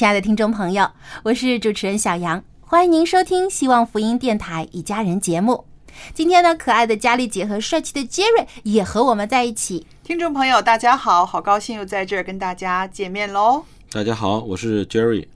亲爱的听众朋友，我是主持人小杨，欢迎您收听希望福音电台一家人节目。今天呢，可爱的佳丽姐和帅气的杰瑞也和我们在一起。听众朋友，大家好，好高兴又在这儿跟大家见面喽。大家好，我是 Jerry。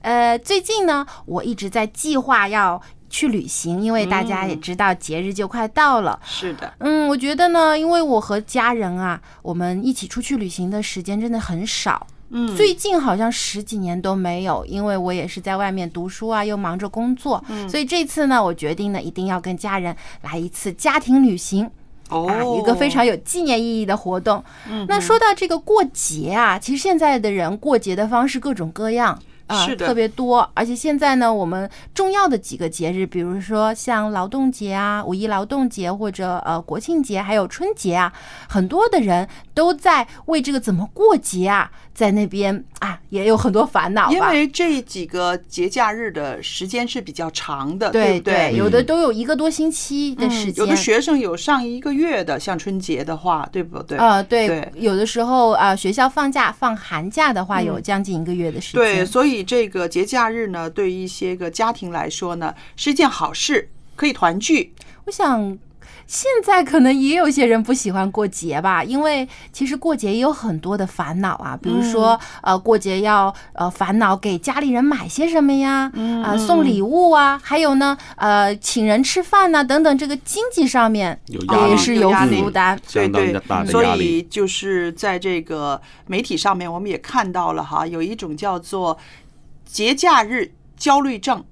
呃，最近呢，我一直在计划要去旅行，因为大家也知道节日就快到了。是的，嗯，我觉得呢，因为我和家人啊，我们一起出去旅行的时间真的很少。嗯，最近好像十几年都没有，因为我也是在外面读书啊，又忙着工作，嗯所以这次呢，我决定呢，一定要跟家人来一次家庭旅行。哦啊，一个非常有纪念意义的活动。嗯那说到这个过节啊，其实现在的人过节的方式各种各样。啊，是的特别多，而且现在呢，我们重要的几个节日，比如说像劳动节啊、五一劳动节或者呃国庆节，还有春节啊，很多的人都在为这个怎么过节啊，在那边啊也有很多烦恼。因为这几个节假日的时间是比较长的，对不对？有的都有一个多星期的时间，嗯有的学生有上一个月的，像春节的话，对不对？呃，对，对有的时候啊、呃学校放假放寒假的话，嗯有将近一个月的时间。对，所以这个节假日呢，对于一些个家庭来说呢，是一件好事，可以团聚。我想。现在可能也有些人不喜欢过节吧，因为其实过节也有很多的烦恼啊，比如说、呃过节要呃烦恼给家里人买些什么呀，啊、送礼物啊，还有呢呃请人吃饭呐、等等，这个经济上面也是有负担。对相当对大的所以。就是在这个媒体上面，我们也看到了哈，有一种叫做节假日焦虑症，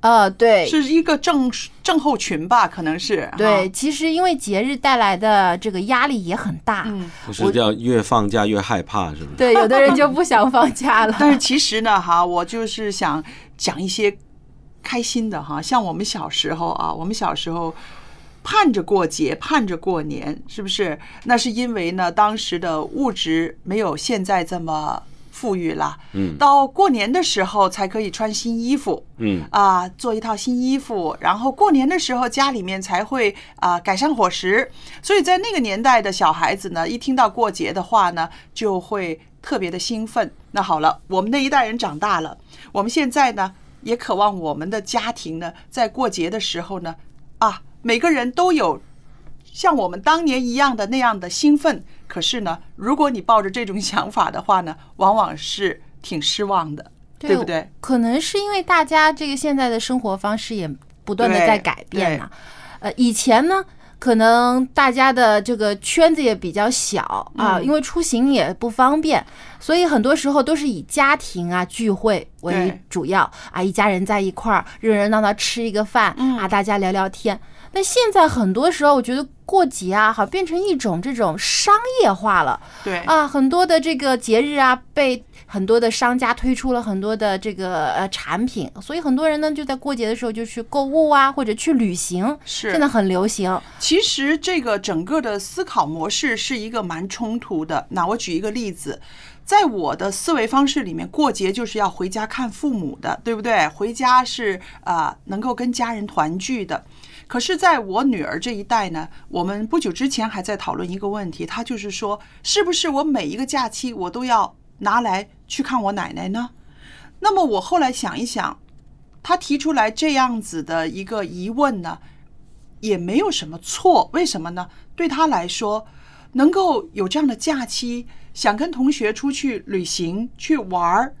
呃，对，是一个症症候群吧，可能是。对，哈，其实因为节日带来的这个压力也很大，嗯。不是叫越放假越害怕，是不是？对，有的人就不想放假了。但是其实呢，哈，我就是想讲一些开心的哈，像我们小时候啊，我们小时候盼着过节，盼着过年，是不是？那是因为呢，当时的物质没有现在这么富裕了。嗯到过年的时候才可以穿新衣服。嗯，啊，做一套新衣服，然后过年的时候家里面才会啊改善伙食，所以在那个年代的小孩子呢，一听到过节的话呢，就会特别的兴奋。那好了，我们那一代人长大了，我们现在呢也渴望我们的家庭呢，在过节的时候呢，啊，每个人都有像我们当年一样的那样的兴奋。可是呢，如果你抱着这种想法的话呢，往往是挺失望的，对不对？？可能是因为大家这个现在的生活方式也不断的在改变啊。呃，以前呢，可能大家的这个圈子也比较小啊，嗯因为出行也不方便，所以很多时候都是以家庭啊聚会为主要啊，一家人在一块儿热热闹闹吃一个饭嗯啊，大家聊聊天。但现在很多时候，我觉得过节啊，好变成一种这种商业化了。对啊，很多的这个节日啊，被很多的商家推出了很多的这个呃产品，所以很多人呢就在过节的时候就去购物啊，或者去旅行，是现在很流行。其实这个整个的思考模式是一个蛮冲突的。那我举一个例子，在我的思维方式里面，过节就是要回家看父母的，对不对？回家是啊、呃能够跟家人团聚的。可是，在我女儿这一代呢，我们不久之前还在讨论一个问题，她就是说，是不是我每一个假期我都要拿来去看我奶奶呢？那么我后来想一想，她提出来这样子的一个疑问呢，也没有什么错。为什么呢？对她来说，能够有这样的假期，想跟同学出去旅行去玩儿，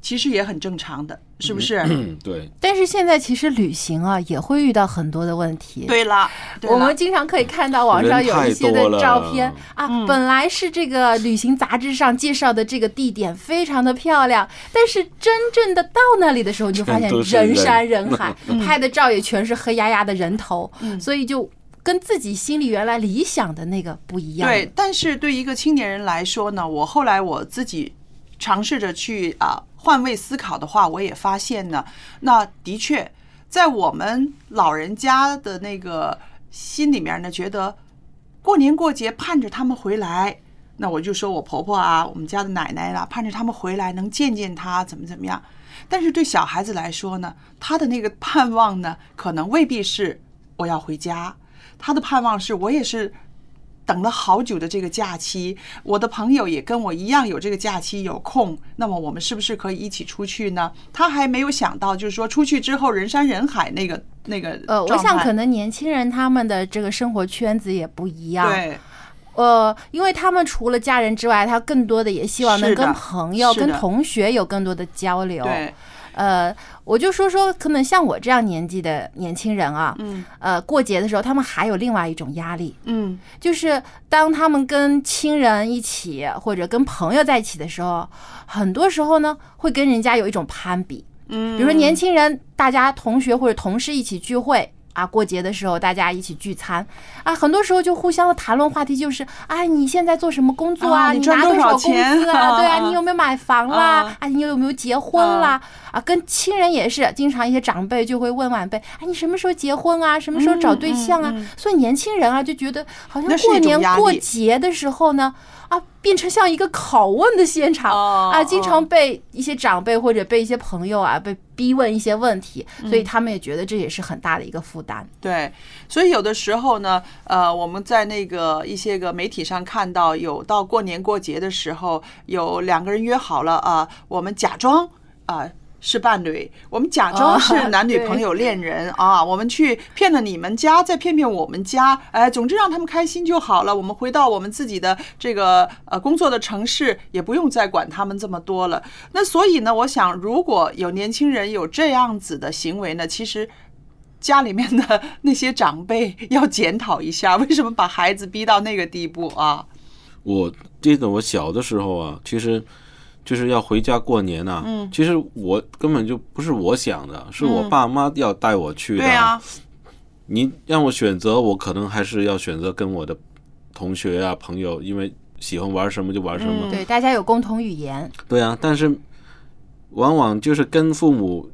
其实也很正常的，是不是？嗯，对，但是现在其实旅行啊也会遇到很多的问题。对了，对了。我们经常可以看到网上有一些的照片啊，嗯。本来是这个旅行杂志上介绍的这个地点非常的漂亮，但是真正的到那里的时候，你就发现人山人海，拍的照也全是黑压压的人头，所以就跟自己心里原来理想的那个不一样。对，，但是对一个青年人来说呢，我后来我自己尝试着去啊换位思考的话，我也发现呢，那的确在我们老人家的那个心里面呢，觉得过年过节盼着他们回来。那我就说我婆婆啊，我们家的奶奶啦，盼着他们回来能见见她，怎么怎么样。但是对小孩子来说呢，他的那个盼望呢，可能未必是我要回家，他的盼望是我也是等了好久的这个假期，我的朋友也跟我一样有这个假期有空，那么我们是不是可以一起出去呢？他还没有想到，就是说出去之后人山人海那个那个呃，我想可能年轻人他们的这个生活圈子也不一样。对呃，因为他们除了家人之外，他更多的也希望能跟朋友、跟同学有更多的交流。对，呃，我就说说，可能像我这样年纪的年轻人啊，嗯。呃，过节的时候，他们还有另外一种压力，嗯。就是当他们跟亲人一起或者跟朋友在一起的时候，很多时候呢，会跟人家有一种攀比。嗯，比如说年轻人，大家同学或者同事一起聚会啊，过节的时候大家一起聚餐啊，很多时候就互相的谈论话题就是，哎，你现在做什么工作啊你赚多少工资啊？对啊，啊你有没有买房啦啊？啊，你有没有结婚啦？啊，跟亲人也是，经常一些长辈就会问晚辈，哎，你什么时候结婚啊？什么时候找对象啊？嗯嗯嗯所以年轻人啊就觉得好像过年过节的时候呢，啊，变成像一个拷问的现场哦啊，经哦常被一些长辈或者被一些朋友啊被逼问一些问题，所嗯以他们也觉得这也是很大的一个负担。对，所以有的时候呢，呃，我们在那个一些个媒体上看到，有到过年过节的时候，有两个人约好了啊、我们假装啊。是伴侣，我们假装是 男女朋友、恋人啊，我们去骗了你们家，再骗骗我们家，哎，总之让他们开心就好了。我们回到我们自己的这个呃工作的城市，也不用再管他们这么多了。那所以呢，我想如果有年轻人有这样子的行为呢，其实家里面的那些长辈要检讨一下，为什么把孩子逼到那个地步啊？我记得我小的时候啊，其实就是要回家过年呐、嗯其实我根本就不是我想的，是我嗯爸妈要带我去的。对啊，你让我选择，我可能还是要选择跟我的同学啊、朋友，因为喜欢玩什么就玩什么。嗯对，大家有共同语言，对啊，但是往往就是跟父母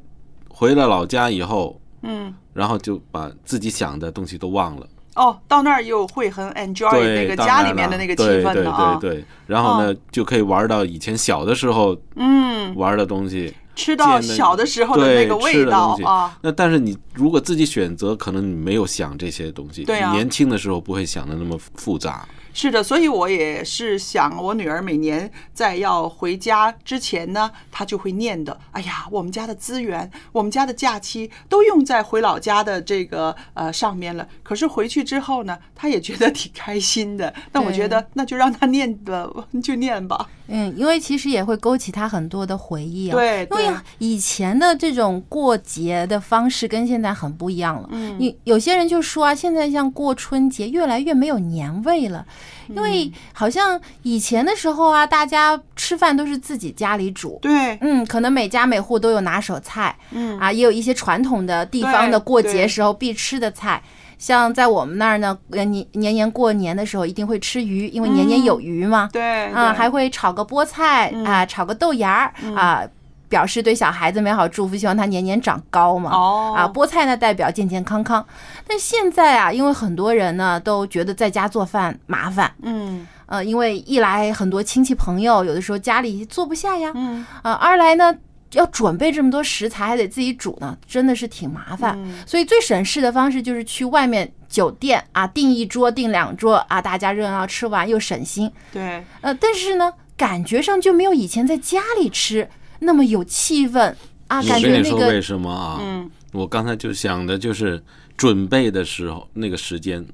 回了老家以后，嗯，然后就把自己想的东西都忘了。哦，到那儿又会很 enjoy，那个家里面的那个气对对氛的啊。对对，然后呢，就可以玩到以前小的时候嗯，玩的东西。吃到小的时候的那个味道啊。那但是你如果自己选择，可能你没有想这些东西。对啊你年轻的时候不会想的那么复杂。是的，所以我也是想，我女儿每年在要回家之前呢，她就会念的。哎呀，我们家的资源，我们家的假期都用在回老家的这个呃上面了。可是回去之后呢，她也觉得挺开心的。那我觉得那就让她念吧，就念吧。嗯，因为其实也会勾起他很多的回忆啊。对因为以前的这种过节的方式跟现在很不一样了。嗯你有些人就说啊，现在像过春节越来越没有年味了，因为好像以前的时候啊，大家吃饭都是自己家里煮。对，嗯，可能每家每户都有拿手菜，嗯啊，也有一些传统的地方的过节时候必吃的菜。像在我们那儿呢，呃年年年过年的时候一定会吃鱼，因为年年有余嘛。对啊，对还会炒个菠菜嗯啊，炒个豆芽儿啊，表示对小孩子美好祝福，希望他年年长高嘛。哦啊，菠菜呢代表健健康康。但现在啊，因为很多人呢都觉得在家做饭麻烦嗯呃，因为一来很多亲戚朋友，有的时候家里坐不下呀，嗯啊，二来呢。要准备这么多食材，还得自己煮呢，真的是挺麻烦。嗯所以最省事的方式就是去外面酒店啊，订一桌、订两桌啊，大家热闹吃完又省心。对，呃，但是呢，感觉上就没有以前在家里吃那么有气氛啊，我感跟你说为觉那个什么啊？嗯，我刚才就想的就是准备的时候那个时间，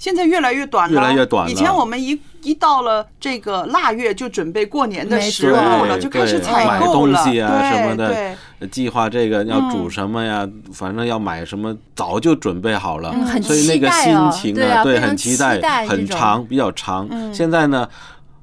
现在越来越短了，越来越短了。以前我们一一到了这个腊月就准备过年的没食物了，对就开始对采买购了，东西啊对什么的计划这个要煮嗯什么呀，反正要买什么，早就准备好了，嗯所以那个期待哦心情啊，对很期期待很长，比较长。嗯。现在呢，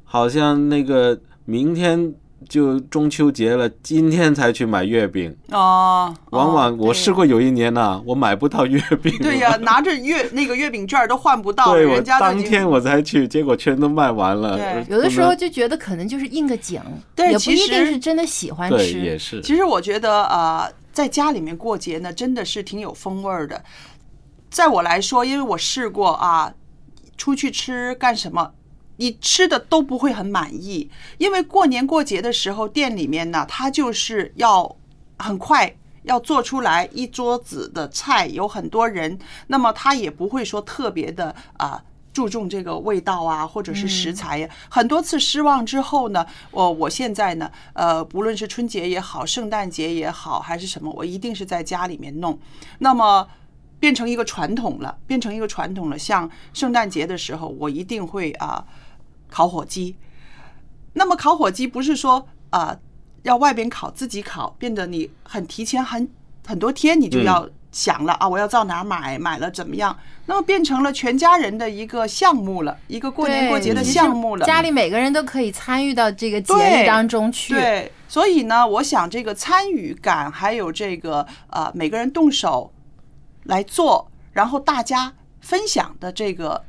好像那个明天就中秋节了，今天才去买月饼，哦，往往我试过有一年呢、我买不到月饼，对呀、拿着月那个月饼券都换不到，对我人家当天我才去，结果全都卖完了。对呃有的时候就觉得可能就是应个景，也不对其一定实是真的喜欢对吃。也是，其实我觉得呃，在家里面过节呢，真的是挺有风味儿的。在我来说，因为我试过啊，出去吃干什么，你吃的都不会很满意，因为过年过节的时候，店里面呢，他就是要很快。要做出来一桌子的菜，有很多人，那么他也不会说特别的啊、注重这个味道啊，或者是食材呀。很多次失望之后呢，我我现在呢，呃，不论是春节也好，圣诞节也好，还是什么，我一定是在家里面弄。那么变成一个传统了，变成一个传统了。像圣诞节的时候，我一定会啊、烤火鸡。那么烤火鸡不是说啊、要外边烤自己烤，变得你很提前很很多天你就要想了、啊，我要到哪儿买，买了怎么样？那么变成了全家人的一个项目了，一个过年过节的项目了。家里每个人都可以参与到这个节对日当中去。对，所以呢，我想这个参与感，还有这个呃每个人动手来做，然后大家分享的这个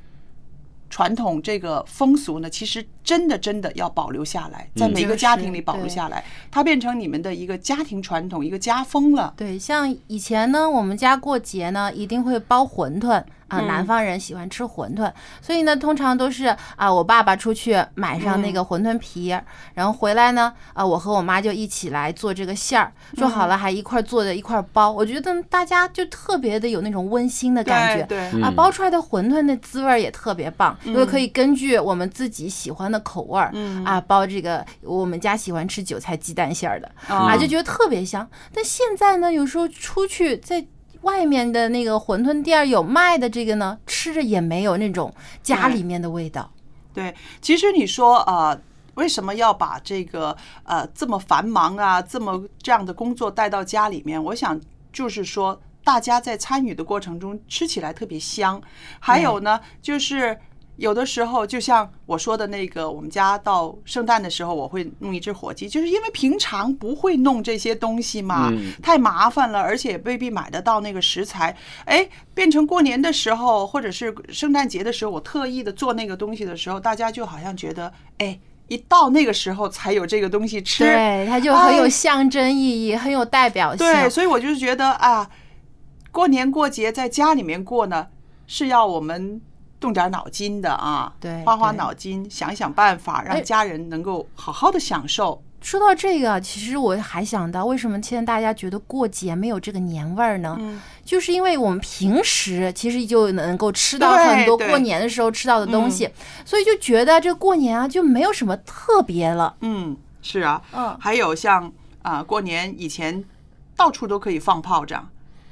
传统这个风俗呢，其实真的真的要保留下来，在每个家庭里保留下来，它变成你们的一个家庭传统，一个家风了。对，像以前呢，我们家过节呢，一定会包馄饨啊，嗯。南方人喜欢吃馄饨，所以呢，通常都是啊，我爸爸出去买上嗯那个馄饨皮，然后回来呢，啊，我和我妈就一起来做这个馅儿，做好嗯了还一块儿做的一块儿包，我觉得大家就特别的有那种温馨的感觉。对嗯。啊，包出来的馄饨那滋味儿也特别棒，因为可以根据我们自己喜欢的口味儿，嗯啊，包这个我们家喜欢吃韭菜鸡蛋馅儿的，啊啊，就觉得特别香。但现在呢，有时候出去在外面的那个馄饨店有卖的这个呢，吃着也没有那种家里面的味道。对，其实你说呃，为什么要把这个呃这么繁忙啊，这么这样的工作带到家里面？我想就是说，大家在参与的过程中吃起来特别香。还有呢，就是。有的时候，就像我说的那个，我们家到圣诞的时候，我会弄一只火鸡，就是因为平常不会弄这些东西嘛，嗯太麻烦了，而且也未必买得到那个食材。哎，变成过年的时候，或者是圣诞节的时候，我特意的做那个东西的时候，大家就好像觉得，哎，一到那个时候才有这个东西吃。对，它就很有哎象征意义，很有代表性。对，所以我就是觉得啊，过年过节在家里面过呢，是要我们动点脑筋的啊，对花花脑筋，想想办法，让哎家人能够好好的享受。说到这个，其实我还想到，为什么现在大家觉得过节没有这个年味儿呢？嗯就是因为我们平时其实就能够吃到很多过年的时候吃到的东西，所以就觉得这过年啊就没有什么特别了。嗯，是啊，嗯还有像啊、过年以前到处都可以放炮仗，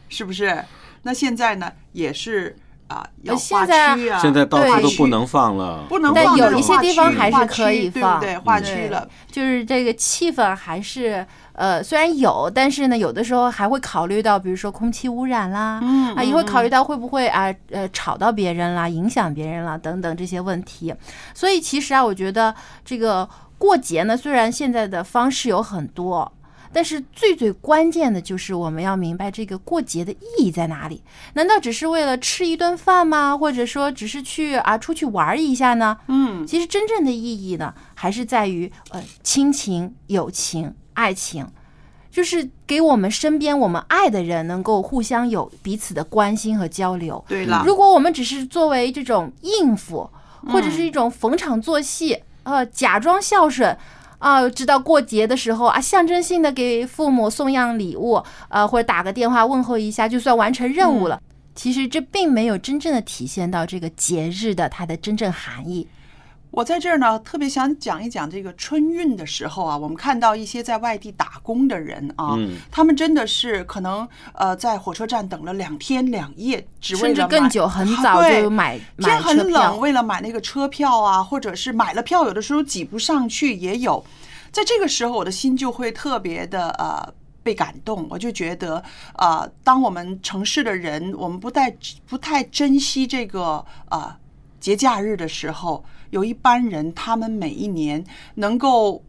是不是？那现在呢，也是啊、要呃现划在区啊，现在到对处都不能放了，不能放但，有一些地方还是可以放对对？划区对了，就是这个气氛还是呃，虽然有，但是呢，有的时候还会考虑到，比如说空气污染啦，嗯啊，也会考虑到会不会啊呃吵到别人啦，影响别人啦等等这些问题。所以其实啊，我觉得这个过节呢，虽然现在的方式有很多。但是最最关键的就是我们要明白这个过节的意义在哪里？难道只是为了吃一顿饭吗？或者说只是去啊出去玩一下呢？嗯，其实真正的意义呢，还是在于呃亲情、友情、爱情，就是给我们身边我们爱的人能够互相有彼此的关心和交流。对了，如果我们只是作为这种应付，或者是一种逢场作戏，呃，假装孝顺。啊，知道过节的时候啊，象征性的给父母送样礼物，呃，或者打个电话问候一下，就算完成任务了。其实这并没有真正的体现到这个节日的它的真正含义。我在这儿呢，特别想讲一讲这个春运的时候啊，我们看到一些在外地打工的人啊，嗯他们真的是可能呃在火车站等了两天两夜，只为甚至更久，很早就买买天很冷，。为了买那个车票啊，或者是买了票，有的时候挤不上去也有。在这个时候，我的心就会特别的呃被感动。我就觉得，呃，当我们城市的人，我们不太不太珍惜这个呃节假日的时候，有一班人，他们每一年能够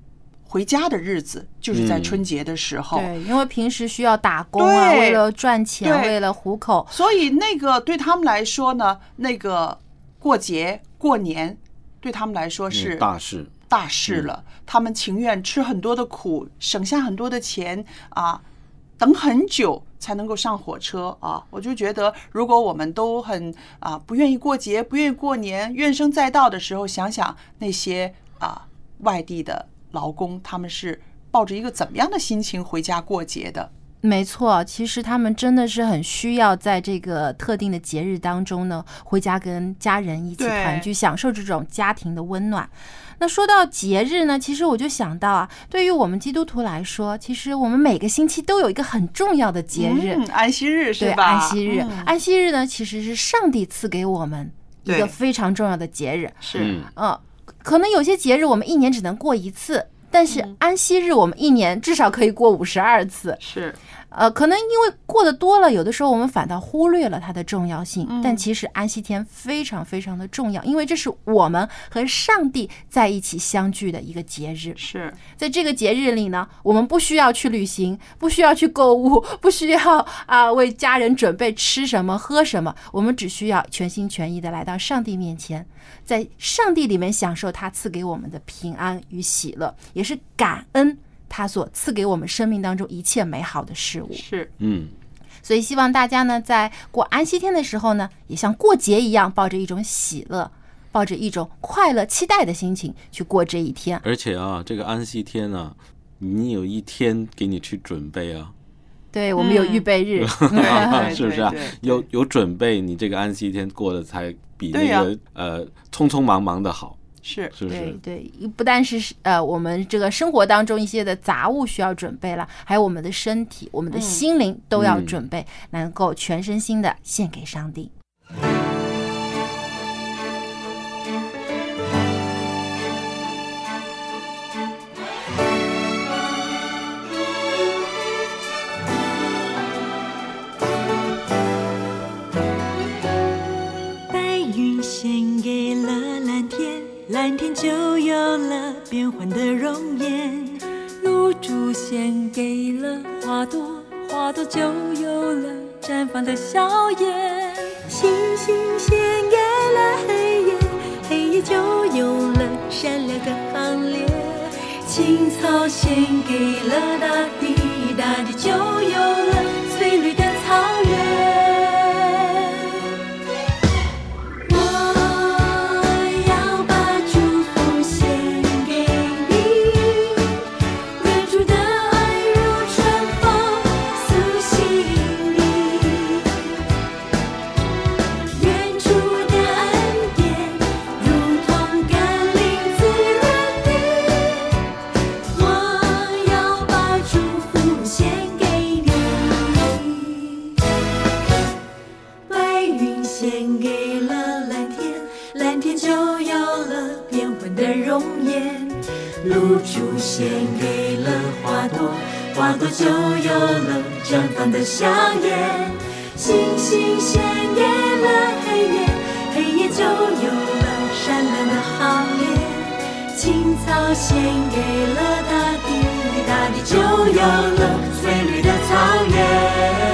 回家的日子，就是在嗯春节的时候。对，因为平时需要打工啊，为了赚钱，为了糊口，所以那个对他们来说呢，那个过节过年对他们来说是嗯大事。大事了。他们情愿吃很多的苦，省下很多的钱啊，等很久才能够上火车啊。我就觉得，如果我们都很啊不愿意过节，不愿意过年，怨声载道的时候，想想那些啊外地的劳工，他们是抱着一个怎么样的心情回家过节的？没错，其实他们真的是很需要在这个特定的节日当中呢，回家跟家人一起团聚，享受这种家庭的温暖。那说到节日呢，其实我就想到啊，对于我们基督徒来说，其实我们每个星期都有一个很重要的节日，嗯，安息日是对，吧？安息日。嗯安息日呢，其实是上帝赐给我们一个非常重要的节日。是嗯，嗯，可能有些节日我们一年只能过一次，但是安息日我们一年至少可以过五十二次。是，呃，可能因为过得多了，有的时候我们反倒忽略了它的重要性。但其实安息天非常非常的重要，因为这是我们和上帝在一起相聚的一个节日。是在这个节日里呢，我们不需要去旅行，不需要去购物，不需要啊、为家人准备吃什么喝什么，我们只需要全心全意的来到上帝面前，在上帝里面享受他赐给我们的平安与喜乐，也是感恩他所赐给我们生命当中一切美好的事物。是，嗯，所以希望大家呢，在过安息天的时候呢，也像过节一样，抱着一种喜乐，抱着一种快乐、期待的心情去过这一天。而且啊，这个安息天啊，你有一天给你去准备啊，对我们有预备日，对 是不是啊？有有准备，你这个安息天过得才比那个呃匆匆忙忙的好，是是？对对，不但是呃我们这个生活当中一些的杂物需要准备了，还有我们的身体、我们的心灵都要嗯准备，能够全身心的献给上帝。蓝天就有了变幻的容颜；露珠献给了花朵，花朵就有了绽放的笑颜；星星献给了黑夜，黑夜就有了闪亮的行列；青草献给了大地，大地就有了献给了花朵，花朵就有了绽放的笑颜；星星献给了黑夜，黑夜就有了闪亮的行列；青草献给了大地，大地就有了翠绿的草原。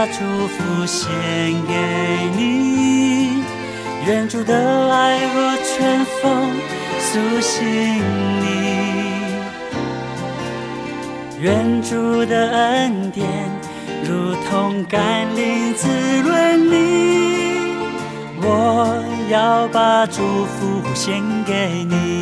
把祝福献给你，愿主的爱如春风苏醒你，愿主的恩典如同甘霖滋润你，我要把祝福献给你。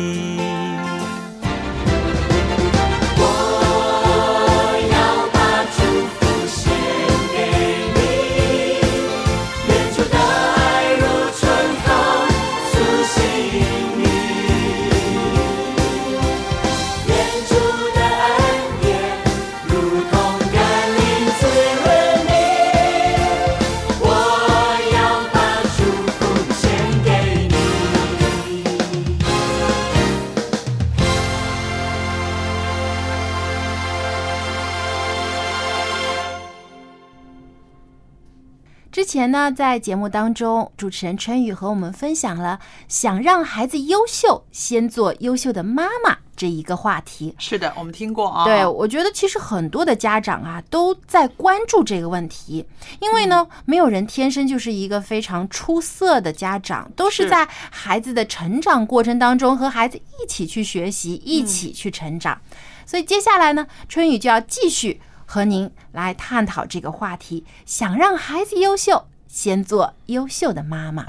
前呢，在节目当中，主持人春雨和我们分享了想让孩子优秀，先做优秀的妈妈这一个话题。是的，我们听过啊。对，我觉得其实很多的家长啊都在关注这个问题，因为呢，没有人天生就是一个非常出色的家长，都是是在孩子的成长过程当中和孩子一起去学习，一起去成长。所以接下来呢，春雨就要继续和您来探讨这个话题：想让孩子优秀，先做优秀的妈妈。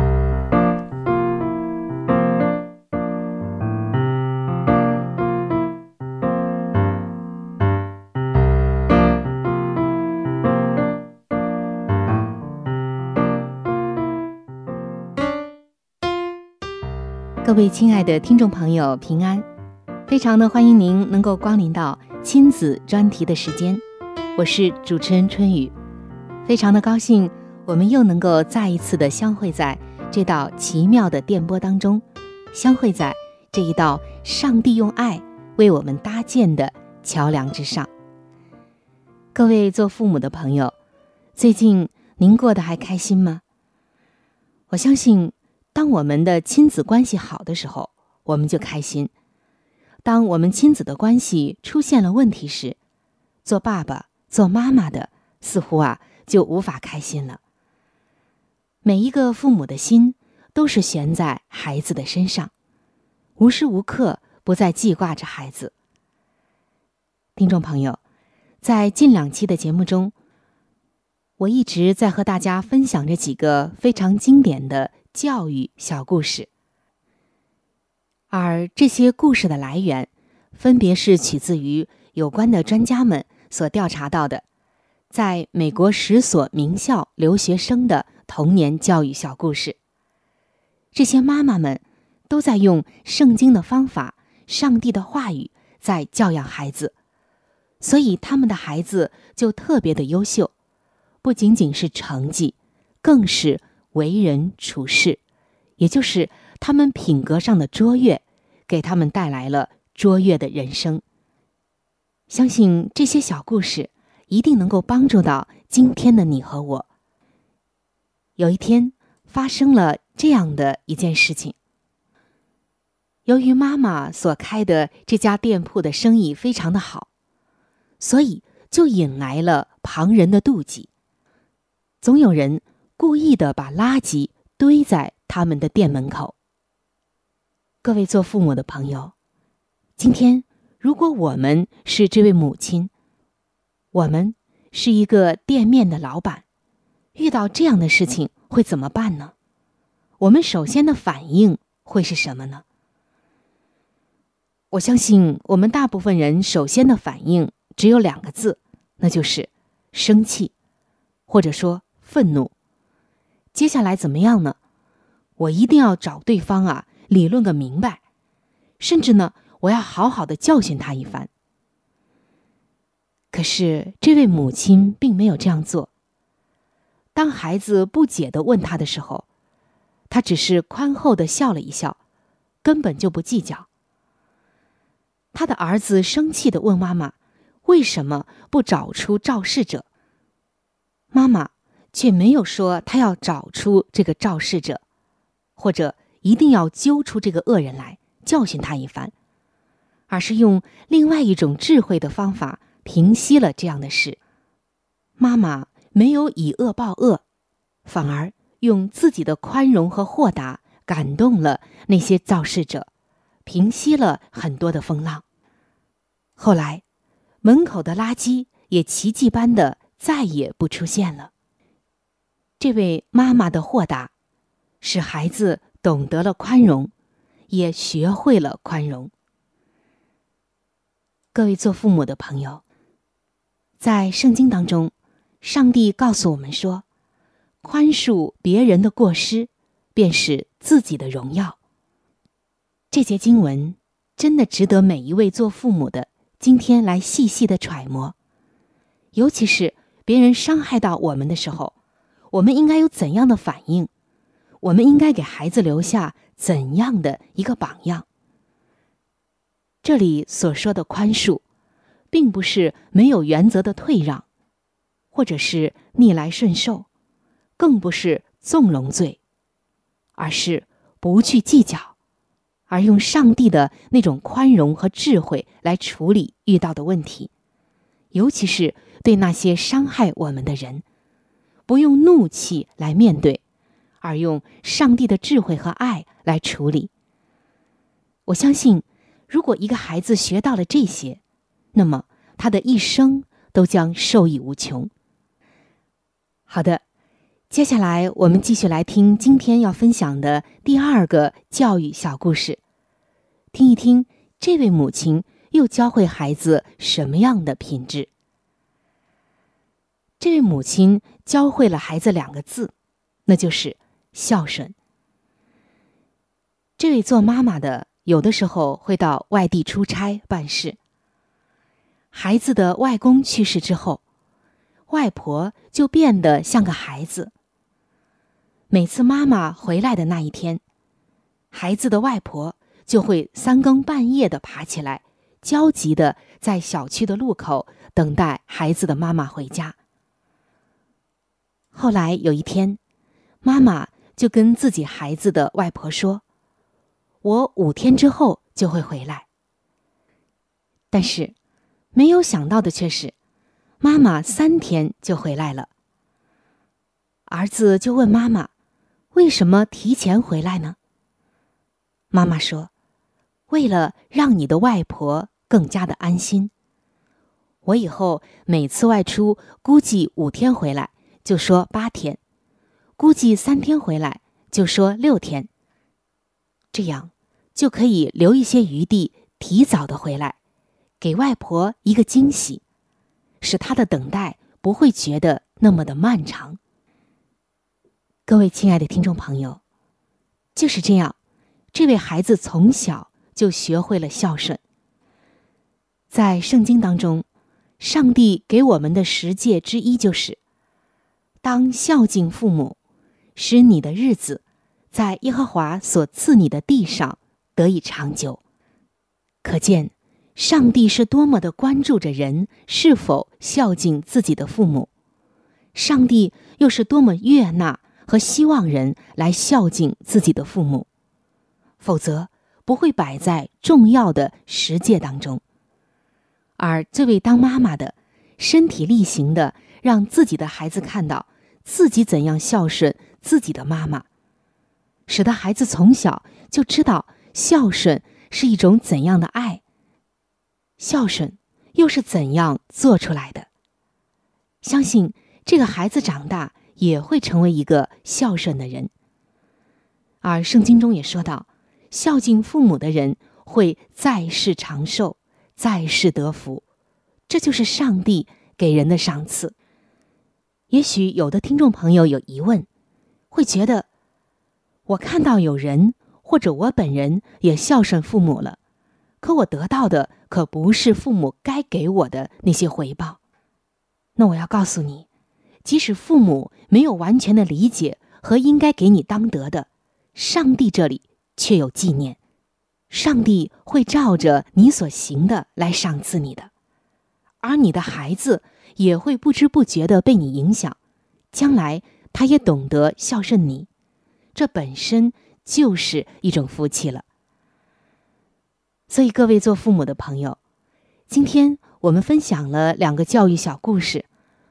各位亲爱的听众朋友，平安！非常的欢迎您能够光临到亲子专题的时间，我是主持人春雨，非常的高兴我们又能够再一次的相会在这道奇妙的电波当中，相会在这一道上帝用爱为我们搭建的桥梁之上。各位做父母的朋友，最近您过得还开心吗？我相信。当我们的亲子关系好的时候，我们就开心；当我们亲子的关系出现了问题时，做爸爸、做妈妈的似乎啊就无法开心了。每一个父母的心都是悬在孩子的身上，无时无刻不在记挂着孩子。听众朋友，在近两期的节目中，我一直在和大家分享着几个非常经典的。教育小故事，而这些故事的来源，分别是取自于有关的专家们所调查到的，在美国十所名校留学生的童年教育小故事。这些妈妈们都在用圣经的方法、上帝的话语在教养孩子，所以他们的孩子就特别的优秀，不仅仅是成绩，更是。为人处事，也就是他们品格上的卓越，给他们带来了卓越的人生。相信这些小故事一定能够帮助到今天的你和我。有一天发生了这样的一件事情：由于妈妈所开的这家店铺的生意非常的好，所以就引来了旁人的妒忌，总有人。故意的把垃圾堆在他们的店门口。各位做父母的朋友，今天如果我们是这位母亲，我们是一个店面的老板，遇到这样的事情会怎么办呢？我们首先的反应会是什么呢？我相信我们大部分人首先的反应只有两个字，那就是生气，或者说愤怒。接下来怎么样呢？我一定要找对方啊，理论个明白，甚至呢，我要好好的教训他一番。可是这位母亲并没有这样做。当孩子不解的问他的时候，他只是宽厚的笑了一笑，根本就不计较。他的儿子生气的问妈妈：“为什么不找出肇事者？”妈妈。却没有说他要找出这个肇事者，或者一定要揪出这个恶人来教训他一番，而是用另外一种智慧的方法平息了这样的事。妈妈没有以恶报恶，反而用自己的宽容和豁达感动了那些造事者，平息了很多的风浪。后来，门口的垃圾也奇迹般的再也不出现了。这位妈妈的豁达，使孩子懂得了宽容，也学会了宽容。各位做父母的朋友，在圣经当中，上帝告诉我们说，宽恕别人的过失，便是自己的荣耀。这节经文真的值得每一位做父母的今天来细细的揣摩，尤其是别人伤害到我们的时候，我们应该有怎样的反应？我们应该给孩子留下怎样的一个榜样？这里所说的宽恕，并不是没有原则的退让，或者是逆来顺受，更不是纵容罪，而是不去计较，而用上帝的那种宽容和智慧来处理遇到的问题，尤其是对那些伤害我们的人，不用怒气来面对，而用上帝的智慧和爱来处理。我相信。如果一个孩子学到了这些，那么他的一生都将受益无穷。好的，接下来我们继续来听今天要分享的第二个教育小故事，听一听这位母亲又教会孩子什么样的品质。这位母亲教会了孩子两个字，那就是孝顺。这位做妈妈的。有的时候会到外地出差办事。孩子的外公去世之后，外婆就变得像个孩子。每次妈妈回来的那一天，孩子的外婆就会三更半夜的爬起来，焦急的在小区的路口等待孩子的妈妈回家。后来有一天，妈妈就跟自己孩子的外婆说。我五天之后就会回来，但是没有想到的却是，妈妈三天就回来了。儿子就问妈妈：“为什么提前回来呢？”妈妈说：“为了让你的外婆更加的安心。我以后每次外出，估计五天回来就说八天，估计三天回来就说六天。”这样就可以留一些余地，提早的回来，给外婆一个惊喜，使她的等待不会觉得那么的漫长。各位亲爱的听众朋友，就是这样，这位孩子从小就学会了孝顺。在圣经当中，上帝给我们的十诫之一就是：当孝敬父母，使你的日子。在耶和华所赐你的地上得以长久，可见上帝是多么的关注着人是否孝敬自己的父母，上帝又是多么悦纳和希望人来孝敬自己的父母，否则不会摆在重要的十诫当中。而这位当妈妈的，身体力行的让自己的孩子看到自己怎样孝顺自己的妈妈。使得孩子从小就知道孝顺是一种怎样的爱，孝顺又是怎样做出来的。相信这个孩子长大也会成为一个孝顺的人。而圣经中也说到，孝敬父母的人会在世长寿，在世得福，这就是上帝给人的赏赐。也许有的听众朋友有疑问，会觉得。我看到有人或者我本人也孝顺父母了，可我得到的可不是父母该给我的那些回报。那我要告诉你，即使父母没有完全的理解和应该给你当得的，上帝这里却有纪念，上帝会照着你所行的来赏赐你的，而你的孩子也会不知不觉的被你影响，将来他也懂得孝顺你。这本身就是一种福气了。所以，各位做父母的朋友，今天我们分享了两个教育小故事，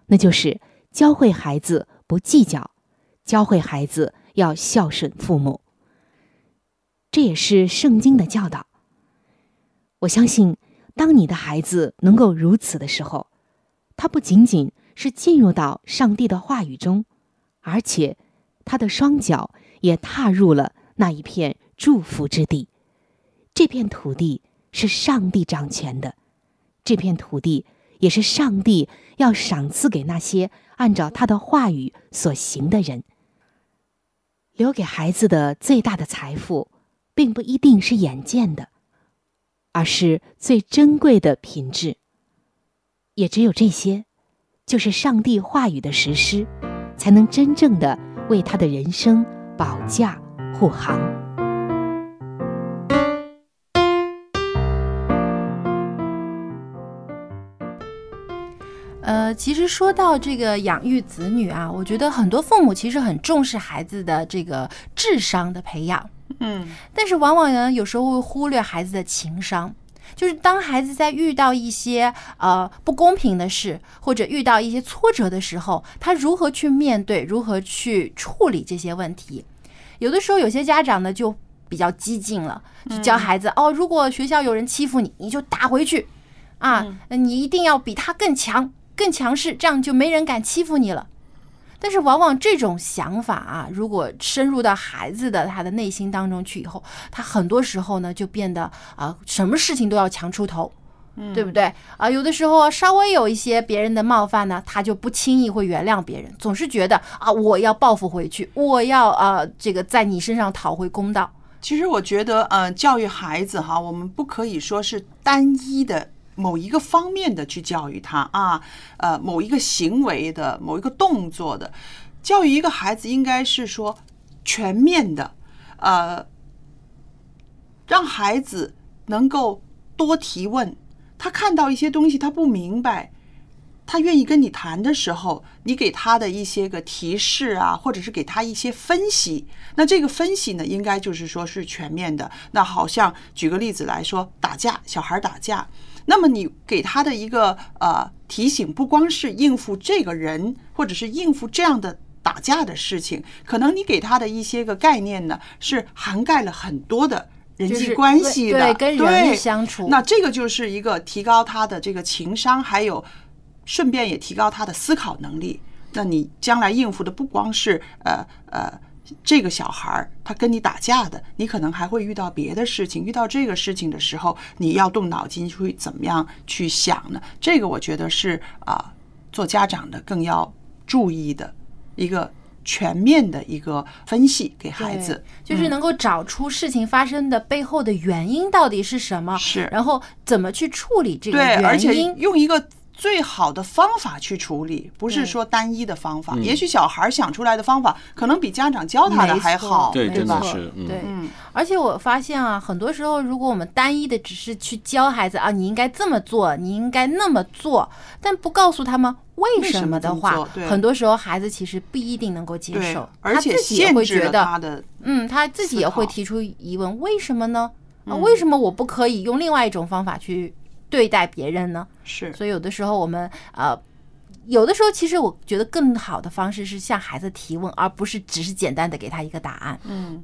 那就是教会孩子不计较，教会孩子要孝顺父母。这也是圣经的教导。我相信，当你的孩子能够如此的时候，他不仅仅是进入到上帝的话语中，而且他的双脚也踏入了那一片祝福之地。这片土地是上帝掌权的，这片土地也是上帝要赏赐给那些按照他的话语所行的人。留给孩子的最大的财富，并不一定是眼见的，而是最珍贵的品质。也只有这些，就是上帝话语的实施，才能真正的为他的人生保驾护航。呃，其实说到这个养育子女啊，我觉得很多父母其实很重视孩子的这个智商的培养，嗯，但是往往呢，有时候会忽略孩子的情商。就是当孩子在遇到一些呃不公平的事，或者遇到一些挫折的时候，他如何去面对，如何去处理这些问题？有的时候，有些家长呢就比较激进了，就教孩子哦，如果学校有人欺负你，你就打回去，啊，你一定要比他更强。更强势，这样就没人敢欺负你了。但是，往往这种想法啊，如果深入到孩子的他的内心当中去以后，他很多时候呢就变得啊，什么事情都要强出头，对不对啊？有的时候稍微有一些别人的冒犯呢，他就不轻易会原谅别人，总是觉得啊，我要报复回去，我要啊，这个在你身上讨回公道。其实我觉得，呃，教育孩子哈，我们不可以说是单一的。某一个方面的去教育他啊，呃，某一个行为的某一个动作的教育一个孩子，应该是说全面的，呃，让孩子能够多提问。他看到一些东西他不明白，他愿意跟你谈的时候，你给他的一些个提示啊，或者是给他一些分析。那这个分析呢，应该就是说是全面的。那好像举个例子来说，打架，小孩打架。那么你给他的一个呃提醒，不光是应付这个人，或者是应付这样的打架的事情，可能你给他的一些个概念呢，是涵盖了很多的人际关系的，对跟人相处。那这个就是一个提高他的这个情商，还有顺便也提高他的思考能力。那你将来应付的不光是呃呃。这个小孩儿他跟你打架的，你可能还会遇到别的事情。遇到这个事情的时候，你要动脑筋去怎么样去想呢？这个我觉得是啊，做家长的更要注意的一个全面的一个分析给孩子，就是能够找出事情发生的背后的原因到底是什么，是然后怎么去处理这个原因，而且用一个。最好的方法去处理，不是说单一的方法。也许小孩想出来的方法，可能比家长教他的还好，对，真的是。对，而且我发现啊，很多时候，如果我们单一的只是去教孩子啊，你应该这么做，你应该那么做，但不告诉他们为什么的话，很多时候孩子其实不一定能够接受，而且也会觉得，嗯，他自己也会提出疑问：为什么呢？啊，为什么我不可以用另外一种方法去？对待别人呢？是，所以有的时候我们呃，有的时候其实我觉得更好的方式是向孩子提问，而不是只是简单的给他一个答案。嗯。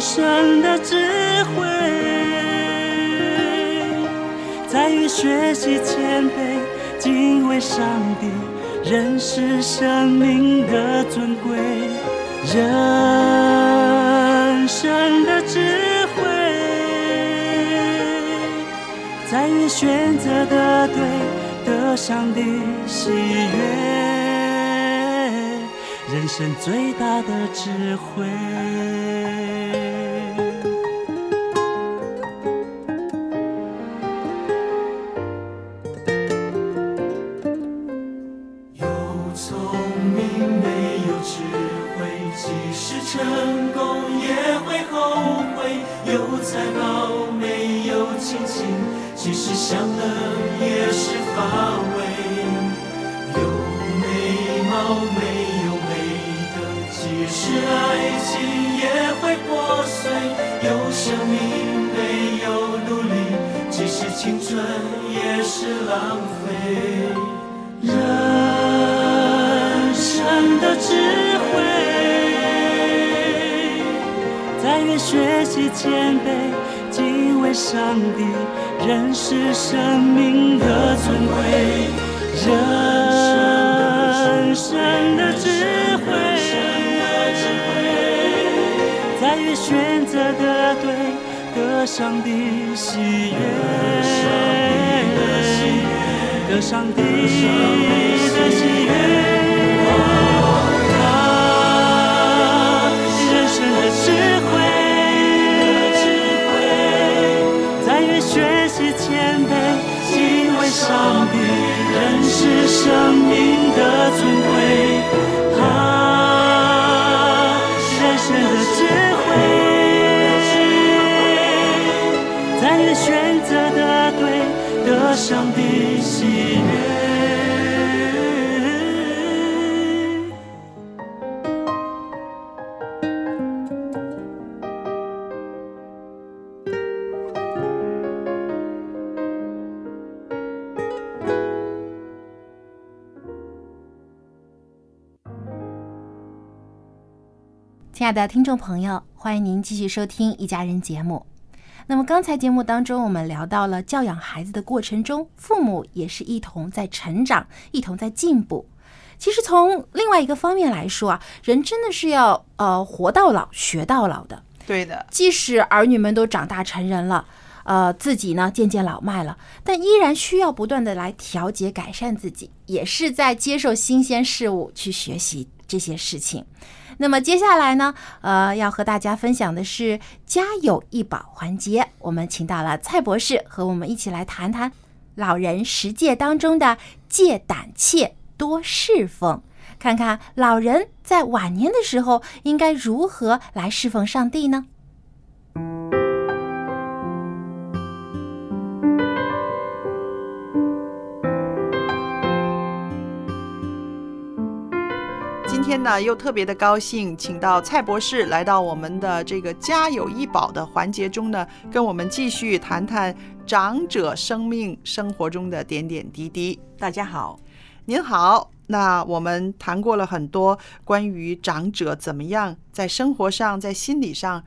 生的智慧，在于学习谦卑，敬畏上帝，认识生命的尊贵。人生的智慧，在于选择的对，得上帝喜悦。人生最大的智慧。谦卑，敬畏上帝，认识生命的尊贵。人生的智慧，在于选择的对，得上帝喜悦。得上帝的喜悦，学习谦卑，敬畏上帝，认识生命的尊贵，啊，人生的智慧，在你选择的对。得上帝喜悦。爱的听众朋友，欢迎您继续收听《一家人》节目。那么刚才节目当中，我们聊到了教养孩子的过程中，父母也是一同在成长，一同在进步。其实从另外一个方面来说啊，人真的是要呃活到老学到老的。对的，即使儿女们都长大成人了，呃，自己呢渐渐老迈了，但依然需要不断的来调节改善自己，也是在接受新鲜事物去学习这些事情。那么接下来呢，呃，要和大家分享的是家有一宝环节。我们请到了蔡博士和我们一起来谈谈老人十戒当中的戒胆怯、多侍奉，看看老人在晚年的时候应该如何来侍奉上帝呢？天呢，又特别的高兴，请到蔡博士来到我们的这个“家有一宝”的环节中呢，跟我们继续谈谈长者生命生活中的点点滴滴。大家好，您好。那我们谈过了很多关于长者怎么样在生活上、在心理上